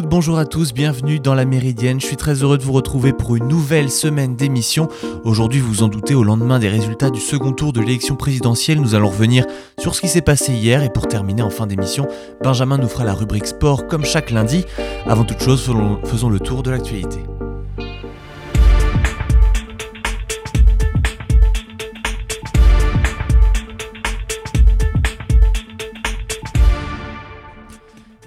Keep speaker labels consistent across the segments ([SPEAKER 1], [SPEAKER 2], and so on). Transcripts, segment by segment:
[SPEAKER 1] bonjour à tous, bienvenue dans la Méridienne. Je suis très heureux de vous retrouver pour une nouvelle semaine d'émission. Aujourd'hui, vous vous en doutez, au lendemain des résultats du second tour de l'élection présidentielle, nous allons revenir sur ce qui s'est passé hier et pour terminer en fin d'émission, Benjamin nous fera la rubrique sport comme chaque lundi. Avant toute chose, faisons le tour de l'actualité.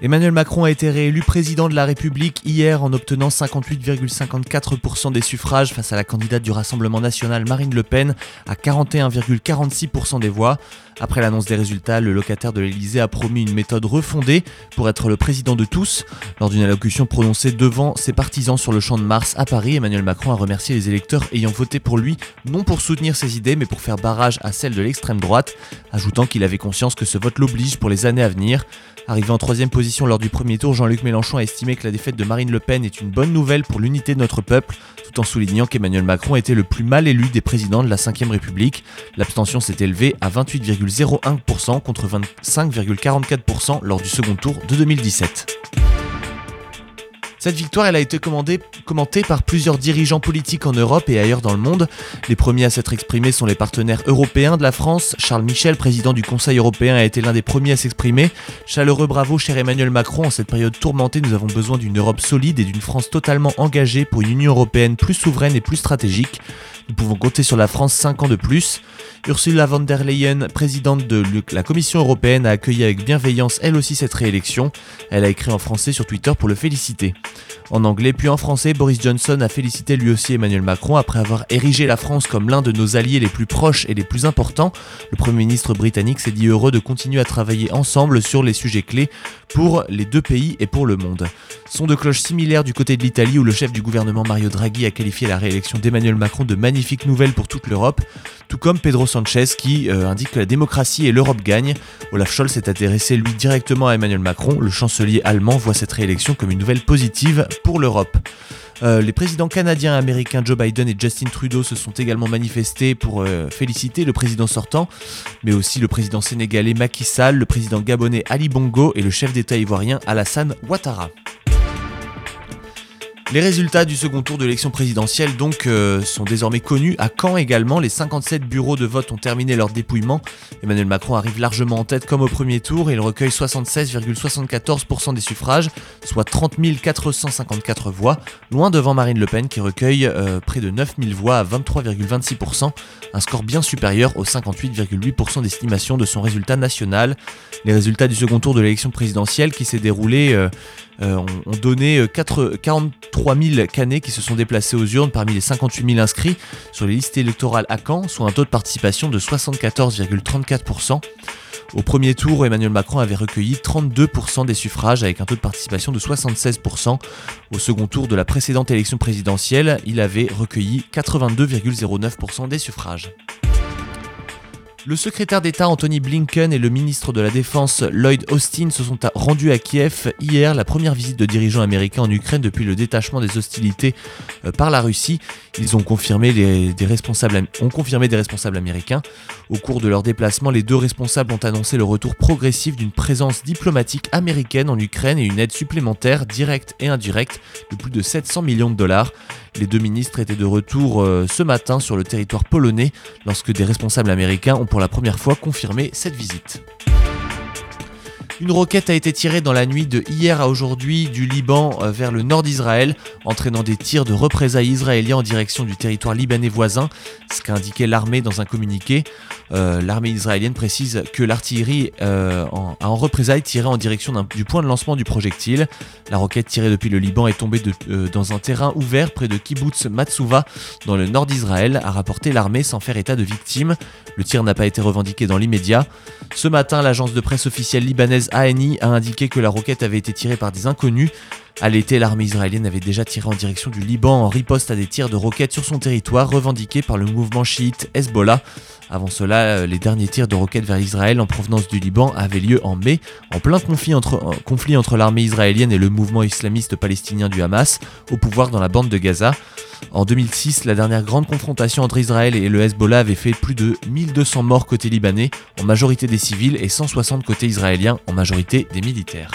[SPEAKER 1] Emmanuel Macron a été réélu président de la République hier en obtenant 58,54% des suffrages face à la candidate du Rassemblement national Marine Le Pen à 41,46% des voix. Après l'annonce des résultats, le locataire de l'Elysée a promis une méthode refondée pour être le président de tous. Lors d'une allocution prononcée devant ses partisans sur le champ de Mars à Paris, Emmanuel Macron a remercié les électeurs ayant voté pour lui, non pour soutenir ses idées, mais pour faire barrage à celles de l'extrême droite, ajoutant qu'il avait conscience que ce vote l'oblige pour les années à venir. Arrivé en troisième position lors du premier tour, Jean-Luc Mélenchon a estimé que la défaite de Marine Le Pen est une bonne nouvelle pour l'unité de notre peuple, tout en soulignant qu'Emmanuel Macron était le plus mal élu des présidents de la Ve République. L'abstention s'est élevée à 28,01% contre 25,44% lors du second tour de 2017. Cette victoire, elle a été commentée par plusieurs dirigeants politiques en Europe et ailleurs dans le monde. Les premiers à s'être exprimés sont les partenaires européens de la France. Charles Michel, président du Conseil européen, a été l'un des premiers à s'exprimer. Chaleureux bravo, cher Emmanuel Macron. En cette période tourmentée, nous avons besoin d'une Europe solide et d'une France totalement engagée pour une Union européenne plus souveraine et plus stratégique. Nous pouvons compter sur la France 5 ans de plus. Ursula von der Leyen, présidente de la Commission européenne, a accueilli avec bienveillance elle aussi cette réélection. Elle a écrit en français sur Twitter pour le féliciter. En anglais puis en français, Boris Johnson a félicité lui aussi Emmanuel Macron après avoir érigé la France comme l'un de nos alliés les plus proches et les plus importants. Le Premier ministre britannique s'est dit heureux de continuer à travailler ensemble sur les sujets clés pour les deux pays et pour le monde. Son de cloche similaire du côté de l'Italie où le chef du gouvernement Mario Draghi a qualifié la réélection d'Emmanuel Macron de magnifique nouvelle pour toute l'Europe, tout comme Pedro Sanchez qui euh, indique que la démocratie et l'Europe gagnent. Olaf Scholz s'est intéressé lui directement à Emmanuel Macron. Le chancelier allemand voit cette réélection comme une nouvelle positive pour l'Europe. Euh, les présidents canadiens et américains Joe Biden et Justin Trudeau se sont également manifestés pour euh, féliciter le président sortant, mais aussi le président sénégalais Macky Sall, le président gabonais Ali Bongo et le chef d'État ivoirien Alassane Ouattara. Les résultats du second tour de l'élection présidentielle donc euh, sont désormais connus. À Caen également, les 57 bureaux de vote ont terminé leur dépouillement. Emmanuel Macron arrive largement en tête comme au premier tour et il recueille 76,74% des suffrages, soit 30 454 voix, loin devant Marine Le Pen qui recueille euh, près de 9000 voix à 23,26%, un score bien supérieur aux 58,8% d'estimation de son résultat national. Les résultats du second tour de l'élection présidentielle qui s'est déroulé euh, euh, ont, donné 4, 43 000 canets qui se sont déplacés aux urnes parmi les 58 000 inscrits sur les listes électorales à Caen, soit un taux de participation de 74,34%. Au premier tour, Emmanuel Macron avait recueilli 32% des suffrages avec un taux de participation de 76%. Au second tour de la précédente élection présidentielle, il avait recueilli 82,09% des suffrages. Le secrétaire d'État Anthony Blinken et le ministre de la Défense Lloyd Austin se sont rendus à Kiev hier, la première visite de dirigeants américains en Ukraine depuis le détachement des hostilités euh, par la Russie. Ils ont confirmé, des responsables, ont confirmé des responsables américains. Au cours de leur déplacement, les deux responsables ont annoncé le retour progressif d'une présence diplomatique américaine en Ukraine et une aide supplémentaire directe et indirecte de plus de 700 millions de dollars. Les deux ministres étaient de retour euh, ce matin sur le territoire polonais lorsque des responsables américains ont pour la première fois confirmé cette visite. Une roquette a été tirée dans la nuit de hier à aujourd'hui du Liban euh, vers le nord d'Israël, entraînant des tirs de représailles israéliens en direction du territoire libanais voisin, ce qu'a indiqué l'armée dans un communiqué. Euh, l'armée israélienne précise que l'artillerie euh, a en représailles tiré en direction du point de lancement du projectile. La roquette tirée depuis le Liban est tombée dans un terrain ouvert près de Kibbutz Matsuva, dans le nord d'Israël, a rapporté l'armée sans faire état de victimes. Le tir n'a pas été revendiqué dans l'immédiat. Ce matin, l'agence de presse officielle libanaise ANI a indiqué que la roquette avait été tirée par des inconnus. À l'été, l'armée israélienne avait déjà tiré en direction du Liban en riposte à des tirs de roquettes sur son territoire revendiqués par le mouvement chiite Hezbollah. Avant cela, euh, les derniers tirs de roquettes vers Israël en provenance du Liban avaient lieu en mai, en plein conflit entre, conflit entre l'armée israélienne et le mouvement islamiste palestinien du Hamas, au pouvoir dans la bande de Gaza. En 2006, la dernière grande confrontation entre Israël et le Hezbollah avait fait plus de 1200 morts côté libanais, en majorité des civils, et 160 côté israélien, en majorité des militaires.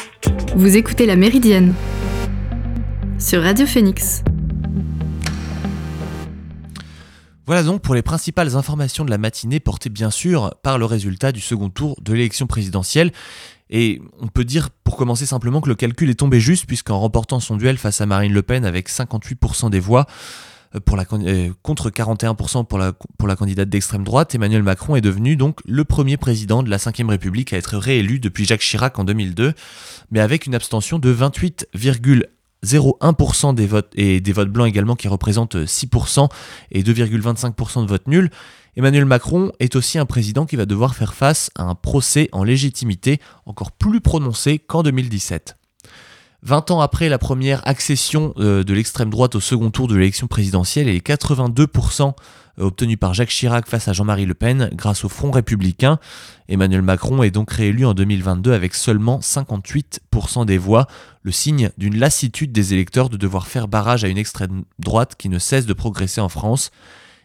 [SPEAKER 2] Vous écoutez La Méridienne sur Radio Phoenix.
[SPEAKER 1] Voilà donc pour les principales informations de la matinée portées bien sûr par le résultat du second tour de l'élection présidentielle. Et on peut dire pour commencer simplement que le calcul est tombé juste puisqu'en remportant son duel face à Marine Le Pen avec 58% des voix, euh, euh, contre 41% pour la, pour la candidate d'extrême droite, Emmanuel Macron est devenu donc le premier président de la Ve République à être réélu depuis Jacques Chirac en 2002, mais avec une abstention de 28,01% des votes et des votes blancs également qui représentent 6% et 2,25% de votes nuls. Emmanuel Macron est aussi un président qui va devoir faire face à un procès en légitimité encore plus prononcé qu'en 2017. 20 ans après la première accession euh, de l'extrême droite au second tour de l'élection présidentielle et les 82% euh, obtenus par Jacques Chirac face à Jean-Marie Le Pen grâce au Front républicain, Emmanuel Macron est donc réélu en 2022 avec seulement 58% des voix, le signe d'une lassitude des électeurs de devoir faire barrage à une extrême droite qui ne cesse de progresser en France.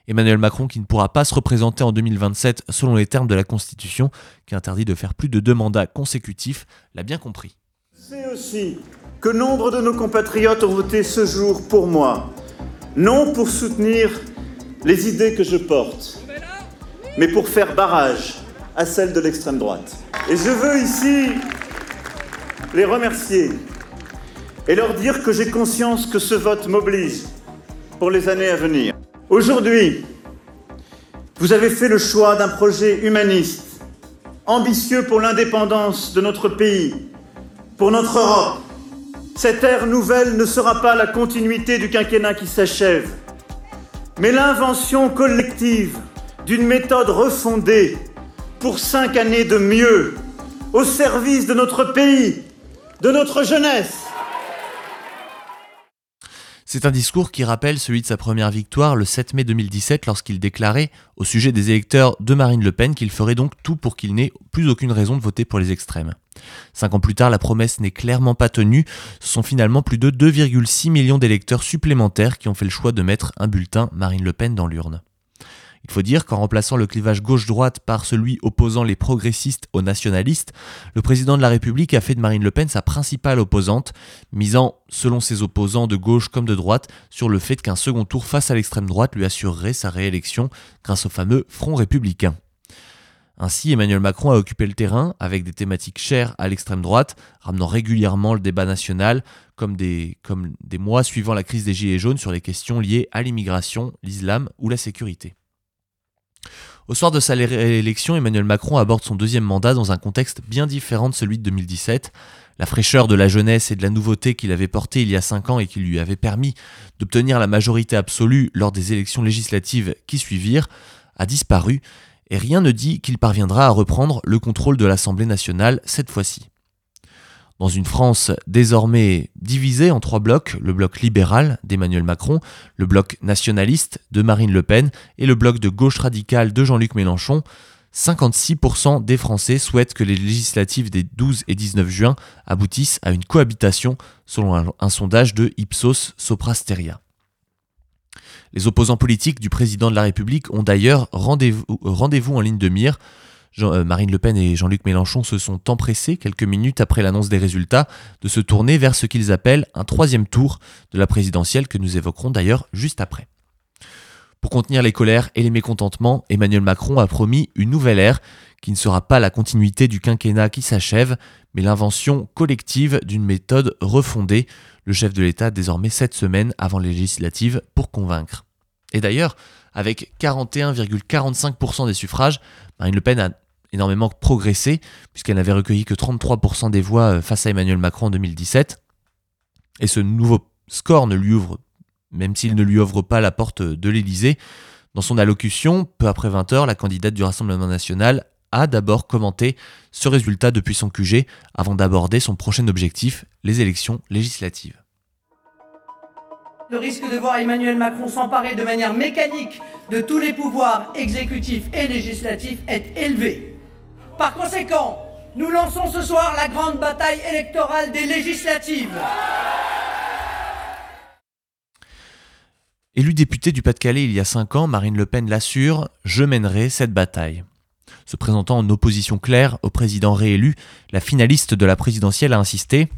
[SPEAKER 1] Emmanuel Macron qui ne pourra pas se représenter en 2027 selon les termes de la Constitution, qui interdit de faire plus de deux mandats consécutifs, l'a bien compris.
[SPEAKER 3] C'est aussi que nombre de nos compatriotes ont voté ce jour pour moi, non pour soutenir les idées que je porte, mais pour faire barrage à celles de l'extrême droite. Et je veux ici les remercier et leur dire que j'ai conscience que ce vote m'oblige pour les années à venir. Aujourd'hui, vous avez fait le choix d'un projet humaniste, ambitieux pour l'indépendance de notre pays, pour notre Europe cette ère nouvelle ne sera pas la continuité du quinquennat qui s'achève, mais l'invention collective d'une méthode refondée pour cinq années de mieux, au service de notre pays, de notre jeunesse.
[SPEAKER 1] C'est un discours qui rappelle celui de sa première victoire le 7 mai 2017 lorsqu'il déclarait au sujet des électeurs de Marine Le Pen qu'il ferait donc tout pour qu'il n'ait plus aucune raison de voter pour les extrêmes. Cinq ans plus tard, la promesse n'est clairement pas tenue. Ce sont finalement plus de 2,6 millions d'électeurs supplémentaires qui ont fait le choix de mettre un bulletin Marine Le Pen dans l'urne. Il faut dire qu'en remplaçant le clivage gauche-droite par celui opposant les progressistes aux nationalistes, le président de la République a fait de Marine Le Pen sa principale opposante, misant, selon ses opposants de gauche comme de droite, sur le fait qu'un second tour face à l'extrême droite lui assurerait sa réélection grâce au fameux Front républicain. Ainsi, Emmanuel Macron a occupé le terrain avec des thématiques chères à l'extrême droite, ramenant régulièrement le débat national, comme des, comme des mois suivant la crise des Gilets jaunes sur les questions liées à l'immigration, l'islam ou la sécurité. Au soir de sa réélection, Emmanuel Macron aborde son deuxième mandat dans un contexte bien différent de celui de 2017. La fraîcheur de la jeunesse et de la nouveauté qu'il avait portée il y a cinq ans et qui lui avait permis d'obtenir la majorité absolue lors des élections législatives qui suivirent a disparu et rien ne dit qu'il parviendra à reprendre le contrôle de l'Assemblée nationale cette fois-ci. Dans une France désormais divisée en trois blocs, le bloc libéral d'Emmanuel Macron, le bloc nationaliste de Marine Le Pen et le bloc de gauche radicale de Jean-Luc Mélenchon, 56% des Français souhaitent que les législatives des 12 et 19 juin aboutissent à une cohabitation, selon un, sondage de Ipsos Soprasteria. Les opposants politiques du président de la République ont d'ailleurs rendez-vous en ligne de mire. Euh, Marine Le Pen et Jean-Luc Mélenchon se sont empressés, quelques minutes après l'annonce des résultats, de se tourner vers ce qu'ils appellent un troisième tour de la présidentielle que nous évoquerons d'ailleurs juste après. Pour contenir les colères et les mécontentements, Emmanuel Macron a promis une nouvelle ère qui ne sera pas la continuité du quinquennat qui s'achève, mais l'invention collective d'une méthode refondée le chef de l'État désormais 7 semaines avant les législatives pour convaincre. Et d'ailleurs, avec 41,45% des suffrages, Marine Le Pen a énormément progressé, puisqu'elle n'avait recueilli que 33% des voix euh, face à Emmanuel Macron en 2017. Et ce nouveau score ne lui ouvre, même s'il ne lui ouvre pas la porte de l'Élysée, dans son allocution, peu après 20h, la candidate du Rassemblement national a d'abord commenté ce résultat depuis son QG avant d'aborder son prochain objectif, les élections législatives.
[SPEAKER 4] Le risque de voir Emmanuel Macron s'emparer de manière mécanique de tous les pouvoirs exécutifs et législatifs est élevé. Par conséquent, nous lançons ce soir la grande bataille électorale des législatives.
[SPEAKER 1] Élue députée du Pas-de-Calais il y a cinq ans, Marine Le Pen l'assure, je mènerai cette bataille. Se présentant en opposition claire au président réélu, la finaliste de la présidentielle a insisté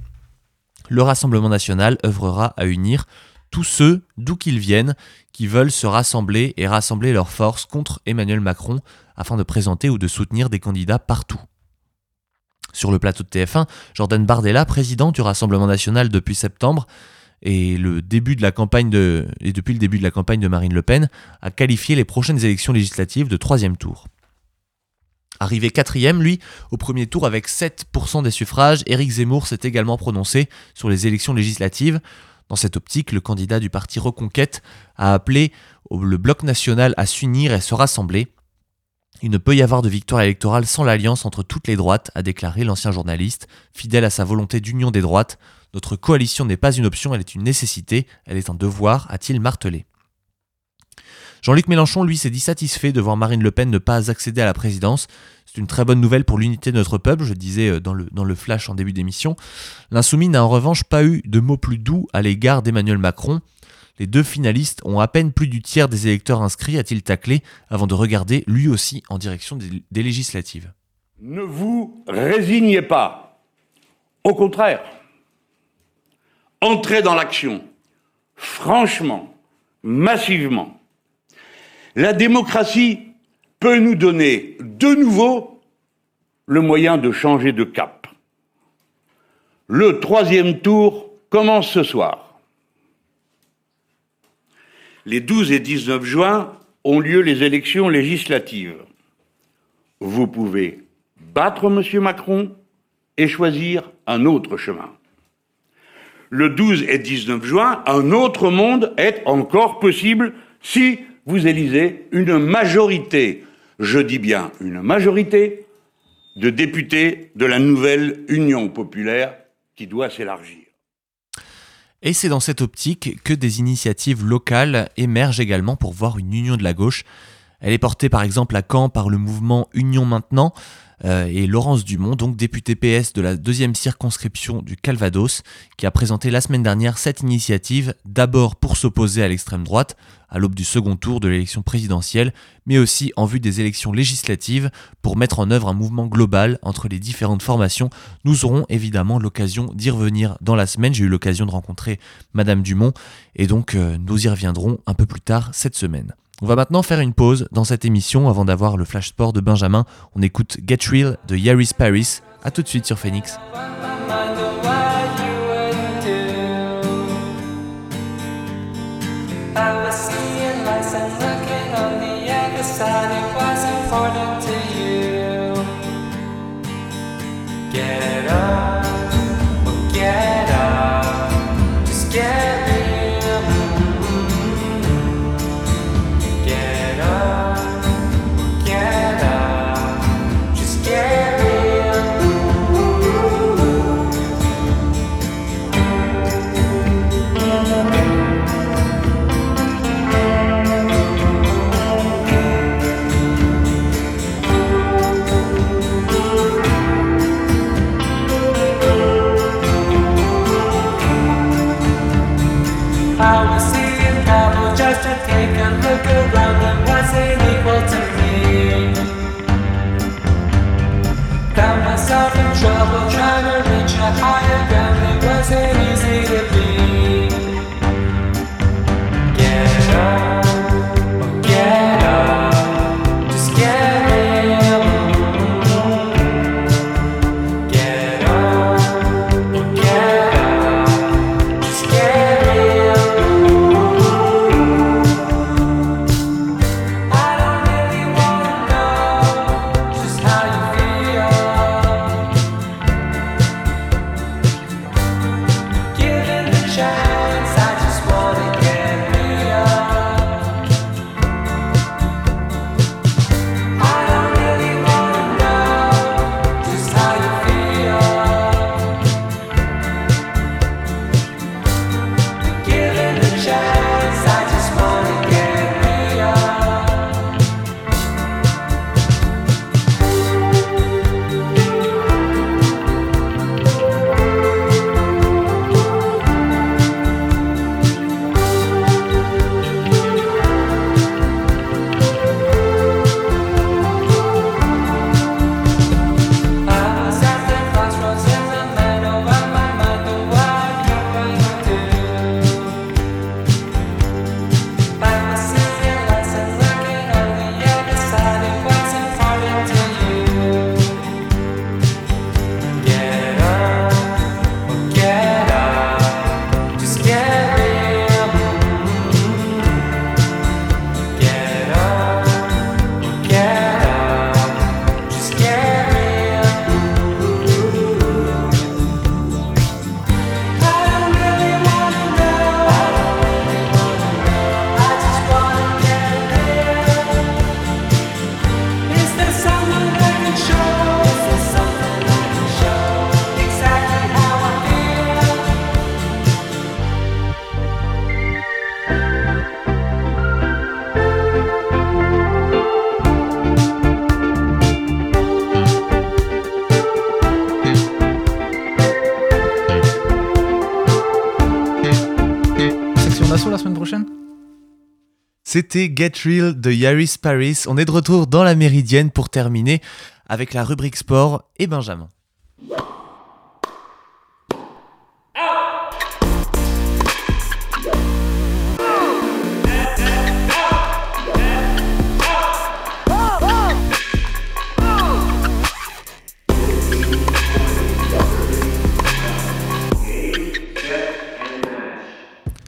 [SPEAKER 1] le Rassemblement national œuvrera à unir tous ceux, d'où qu'ils viennent, qui veulent se rassembler et rassembler leurs forces contre Emmanuel Macron afin de présenter ou de soutenir des candidats partout. Sur le plateau de TF1, Jordan Bardella, président du Rassemblement national depuis septembre, et, le début de la campagne depuis le début de la campagne de Marine Le Pen, a qualifié les prochaines élections législatives de troisième tour. Arrivé quatrième, lui, au premier tour avec 7% des suffrages, Éric Zemmour s'est également prononcé sur les élections législatives. Dans cette optique, le candidat du parti Reconquête a appelé le bloc national à s'unir et se rassembler. Il ne peut y avoir de victoire électorale sans l'alliance entre toutes les droites, a déclaré l'ancien journaliste, fidèle à sa volonté d'union des droites. Notre coalition n'est pas une option, elle est une nécessité, elle est un devoir, a-t-il martelé. Jean-Luc Mélenchon, lui, s'est dit satisfait de voir Marine Le Pen ne pas accéder à la présidence. C'est une très bonne nouvelle pour l'unité de notre peuple, je disais euh, dans le, flash en début d'émission. L'insoumis n'a en revanche pas eu de mots plus doux à l'égard d'Emmanuel Macron. Les deux finalistes ont à peine plus du tiers des électeurs inscrits, a-t-il taclé, avant de regarder lui aussi en direction des législatives.
[SPEAKER 2] Ne vous résignez pas. Au contraire, entrez dans l'action, franchement, massivement. La démocratie peut nous donner de nouveau le moyen de changer de cap. Le troisième tour commence ce soir. Les 12 et 19 juin ont lieu les élections législatives. Vous pouvez battre M. Macron et choisir un autre chemin. Le 12 et 19 juin, un autre monde est encore possible si vous élisez une majorité, je dis bien une majorité, de députés de la nouvelle Union populaire qui doit s'élargir.
[SPEAKER 1] Et c'est dans cette optique que des initiatives locales émergent également pour voir une union de la gauche. Elle est portée par exemple à Caen par le mouvement Union Maintenant, euh, et Laurence Dumont, donc députée PS de la deuxième circonscription du Calvados, qui a présenté la semaine dernière cette initiative, d'abord pour s'opposer à l'extrême droite, à l'aube du second tour de l'élection présidentielle, mais aussi en vue des élections législatives, pour mettre en œuvre un mouvement global entre les différentes formations. Nous aurons évidemment l'occasion d'y revenir dans la semaine. J'ai eu l'occasion de rencontrer Madame Dumont, et donc euh, nous y reviendrons un peu plus tard cette semaine. On va maintenant faire une pause dans cette émission avant d'avoir le flash sport de Benjamin. On écoute Get Real de Yaris Paris. A tout de suite sur Phoenix. C'était Get Real de Yaris Paris. On est de retour dans la Méridienne pour terminer avec la rubrique sport et Benjamin.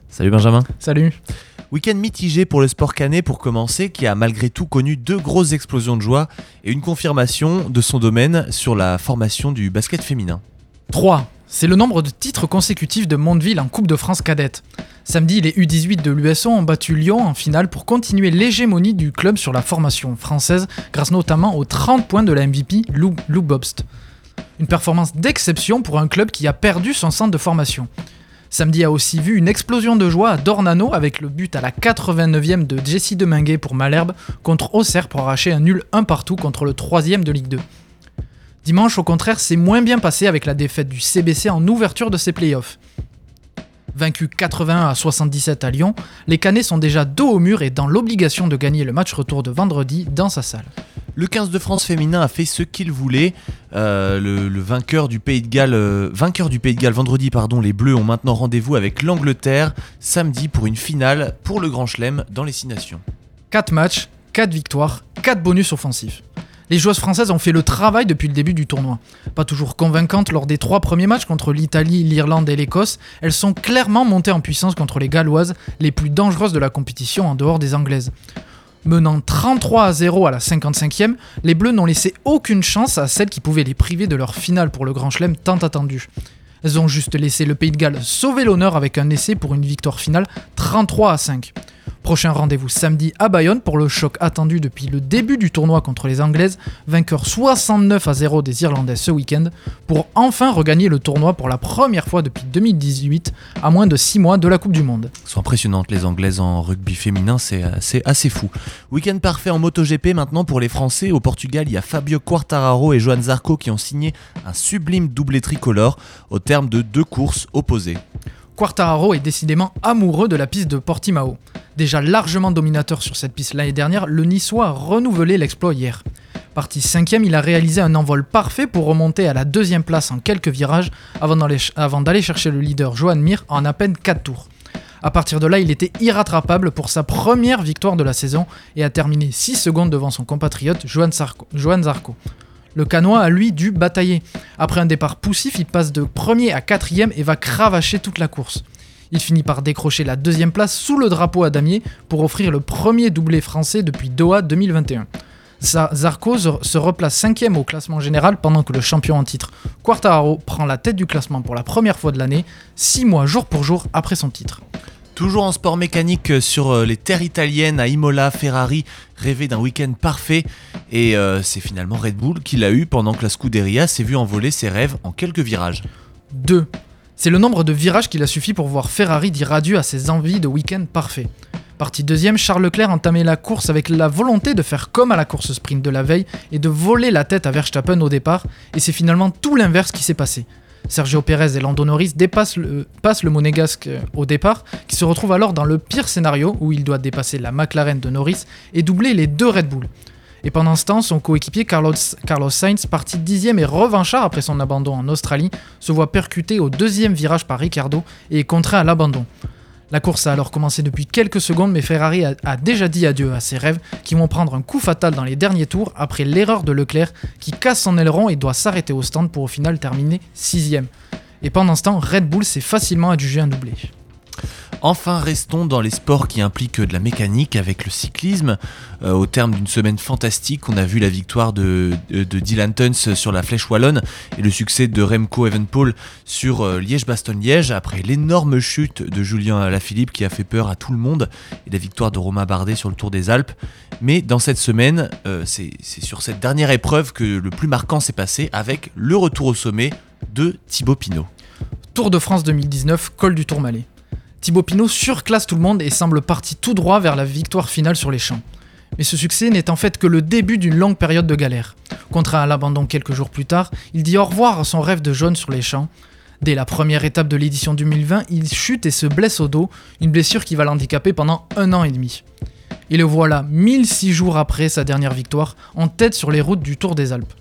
[SPEAKER 1] Salut Benjamin.
[SPEAKER 5] Salut.
[SPEAKER 1] Week-end mitigé pour le sport canet pour commencer, qui a malgré tout connu deux grosses explosions de joie et une confirmation de son domaine sur la formation du basket féminin.
[SPEAKER 5] 3. C'est le nombre de titres consécutifs de Mondeville en Coupe de France cadette. Samedi, les U18 de l'USO ont battu Lyon en finale pour continuer l'hégémonie du club sur la formation française, grâce notamment aux 30 points de la MVP Lou, Lou Bobst. Une performance d'exception pour un club qui a perdu son centre de formation. Samedi a aussi vu une explosion de joie à Dornano avec le but à la 89e de Jessie Deminguet pour Malherbe contre Auxerre pour arracher un nul 1 partout contre le 3e de Ligue 2. Dimanche, au contraire, c'est moins bien passé avec la défaite du CBC en ouverture de ses playoffs. Vaincu 81 à 77 à Lyon, les Canets sont déjà dos au mur et dans l'obligation de gagner le match retour de vendredi dans sa salle.
[SPEAKER 1] Le 15 de France féminin a fait ce qu'il voulait. Euh, le, vainqueur du Pays de Galles, euh, du Pays de Galles vendredi, pardon, les Bleus ont maintenant rendez-vous avec l'Angleterre samedi pour une finale pour le Grand Chelem dans les Six Nations.
[SPEAKER 5] 4 matchs, 4 victoires, 4 bonus offensifs. Les joueuses françaises ont fait le travail depuis le début du tournoi. Pas toujours convaincantes lors des trois premiers matchs contre l'Italie, l'Irlande et l'Écosse, elles sont clairement montées en puissance contre les Galloises, les plus dangereuses de la compétition en dehors des Anglaises. Menant 33 à 0 à la 55e, les Bleus n'ont laissé aucune chance à celles qui pouvaient les priver de leur finale pour le Grand Chelem tant attendu. Elles ont juste laissé le Pays de Galles sauver l'honneur avec un essai pour une victoire finale 33 à 5. Prochain rendez-vous samedi à Bayonne pour le choc attendu depuis le début du tournoi contre les Anglaises, vainqueur 69 à 0 des Irlandais ce week-end, pour enfin regagner le tournoi pour la première fois depuis 2018, à moins de 6 mois de la Coupe du Monde.
[SPEAKER 1] Elles sont impressionnantes les Anglaises en rugby féminin, c'est assez, fou. Week-end parfait en MotoGP maintenant pour les Français. Au Portugal, il y a Fabio Quartararo et Joan Zarco qui ont signé un sublime doublé tricolore au terme de deux courses opposées.
[SPEAKER 5] Quartararo est décidément amoureux de la piste de Portimao. Déjà largement dominateur sur cette piste l'année dernière, le Niçois a renouvelé l'exploit hier. Parti cinquième, il a réalisé un envol parfait pour remonter à la deuxième place en quelques virages avant d'aller chercher le leader Joan Mir en à peine 4 tours. A partir de là, il était irrattrapable pour sa première victoire de la saison et a terminé 6 secondes devant son compatriote Joan Zarco. Le canois a lui dû batailler. Après un départ poussif, il passe de premier à quatrième et va cravacher toute la course. Il finit par décrocher la deuxième place sous le drapeau à damier pour offrir le premier doublé français depuis Doha 2021. Zarco se replace cinquième au classement général pendant que le champion en titre, Quartararo, prend la tête du classement pour la première fois de l'année, six mois jour pour jour après son titre.
[SPEAKER 1] Toujours en sport mécanique euh, sur euh, les terres italiennes à Imola, Ferrari rêvait d'un week-end parfait et euh, c'est finalement Red Bull qui l'a eu pendant que la Scuderia s'est vue envoler ses rêves en quelques virages.
[SPEAKER 5] 2. C'est le nombre de virages qu'il a suffi pour voir Ferrari dire adieu à ses envies de week-end parfait. Parti deuxième, Charles Leclerc entamait la course avec la volonté de faire comme à la course sprint de la veille et de voler la tête à Verstappen au départ, et c'est finalement tout l'inverse qui s'est passé. Sergio Pérez et Lando Norris passent le monégasque au départ, qui se retrouve alors dans le pire scénario où il doit dépasser la McLaren de Norris et doubler les deux Red Bull. Et pendant ce temps, son coéquipier Carlos, Carlos Sainz, parti dixième et revanchard après son abandon en Australie, se voit percuté au deuxième virage par Ricardo et est contraint à l'abandon. La course a alors commencé depuis quelques secondes, mais Ferrari a, déjà dit adieu à ses rêves qui vont prendre un coup fatal dans les derniers tours après l'erreur de Leclerc qui casse son aileron et doit s'arrêter au stand pour au final terminer sixième. Et pendant ce temps, Red Bull s'est facilement adjugé un doublé.
[SPEAKER 1] Enfin, restons dans les sports qui impliquent de la mécanique avec le cyclisme. Euh, au terme d'une semaine fantastique, on a vu la victoire de, Dylan Tuns sur la Flèche Wallonne et le succès de Remco Evenpol sur euh, Liège-Bastogne-Liège après l'énorme chute de Julien Alaphilippe qui a fait peur à tout le monde et la victoire de Romain Bardet sur le Tour des Alpes. Mais dans cette semaine, euh, c'est sur cette dernière épreuve que le plus marquant s'est passé avec le retour au sommet de Thibaut Pinot.
[SPEAKER 5] Tour de France 2019, col du Tourmalet. Thibaut Pinot surclasse tout le monde et semble parti tout droit vers la victoire finale sur les champs. Mais ce succès n'est en fait que le début d'une longue période de galère. Contraint à l'abandon quelques jours plus tard, il dit au revoir à son rêve de jaune sur les champs. Dès la première étape de l'édition 2020, il chute et se blesse au dos, une blessure qui va l'handicaper pendant un an et demi. Et le voilà, 1006 jours après sa dernière victoire, en tête sur les routes du Tour des Alpes.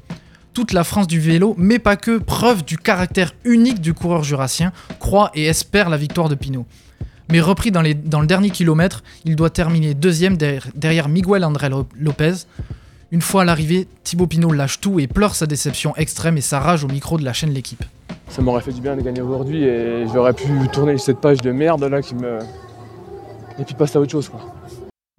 [SPEAKER 5] Toute la France du vélo, mais pas que, preuve du caractère unique du coureur jurassien, croit et espère la victoire de Pinot. Mais repris dans, le dernier kilomètre, il doit terminer deuxième derrière Miguel André Lopez. Une fois à l'arrivée, Thibaut Pinot lâche tout et pleure sa déception extrême et sa rage au micro de la chaîne L'équipe.
[SPEAKER 6] Ça m'aurait fait du bien de gagner aujourd'hui et j'aurais pu tourner cette page de merde là qui me. Et puis passer à autre chose quoi.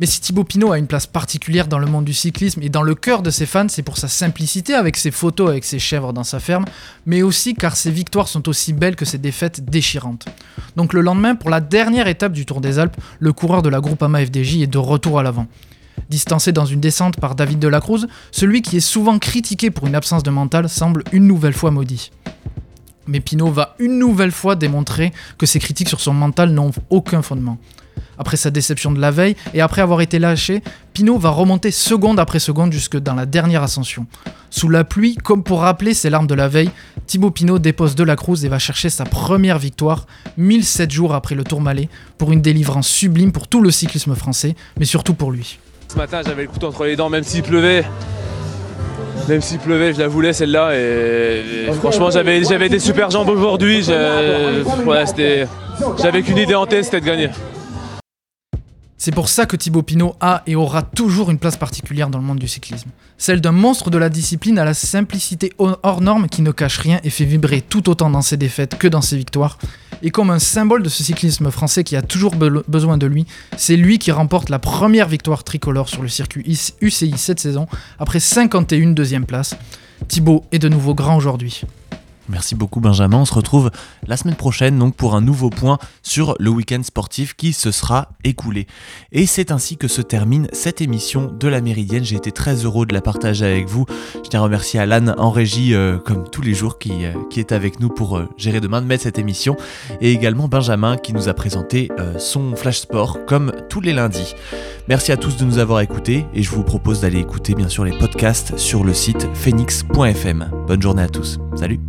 [SPEAKER 5] Mais si Thibaut Pinot a une place particulière dans le monde du cyclisme et dans le cœur de ses fans, c'est pour sa simplicité avec ses photos avec ses chèvres dans sa ferme, mais aussi car ses victoires sont aussi belles que ses défaites déchirantes. Donc le lendemain, pour la dernière étape du Tour des Alpes, le coureur de la Groupama FDJ est de retour à l'avant. Distancé dans une descente par David Delacruz, celui qui est souvent critiqué pour une absence de mental semble une nouvelle fois maudit. Mais Pinot va une nouvelle fois démontrer que ses critiques sur son mental n'ont aucun fondement. Après sa déception de la veille et après avoir été lâché, Pinot va remonter seconde après seconde jusque dans la dernière ascension. Sous la pluie, comme pour rappeler ses larmes de la veille, Thibaut Pinot dépose de la Cruz et va chercher sa première victoire 1007 jours après le Tourmalet pour une délivrance sublime pour tout le cyclisme français, mais surtout pour lui.
[SPEAKER 6] Ce matin, j'avais le couteau entre les dents, même s'il pleuvait. Même s'il pleuvait, je la voulais celle-là. Et, franchement, j'avais, j'avais des super jambes aujourd'hui. J'avais qu'une idée en tête, c'était de gagner.
[SPEAKER 5] C'est pour ça que Thibaut Pinot a et aura toujours une place particulière dans le monde du cyclisme. Celle d'un monstre de la discipline à la simplicité hors norme qui ne cache rien et fait vibrer tout autant dans ses défaites que dans ses victoires. Et comme un symbole de ce cyclisme français qui a toujours besoin de lui, c'est lui qui remporte la première victoire tricolore sur le circuit UCI cette saison, après 51 deuxième place. Thibaut est de nouveau grand aujourd'hui.
[SPEAKER 1] Merci beaucoup Benjamin. On se retrouve la semaine prochaine donc pour un nouveau point sur le week-end sportif qui se sera écoulé. Et c'est ainsi que se termine cette émission de la Méridienne. J'ai été très heureux de la partager avec vous. Je tiens à remercier Alan en régie euh, comme tous les jours qui, euh, est avec nous pour euh, gérer de main de maître cette émission. Et également Benjamin qui nous a présenté son Flash Sport comme tous les lundis. Merci à tous de nous avoir écoutés et je vous propose d'aller écouter bien sûr les podcasts sur le site phoenix.fm. Bonne journée à tous. Salut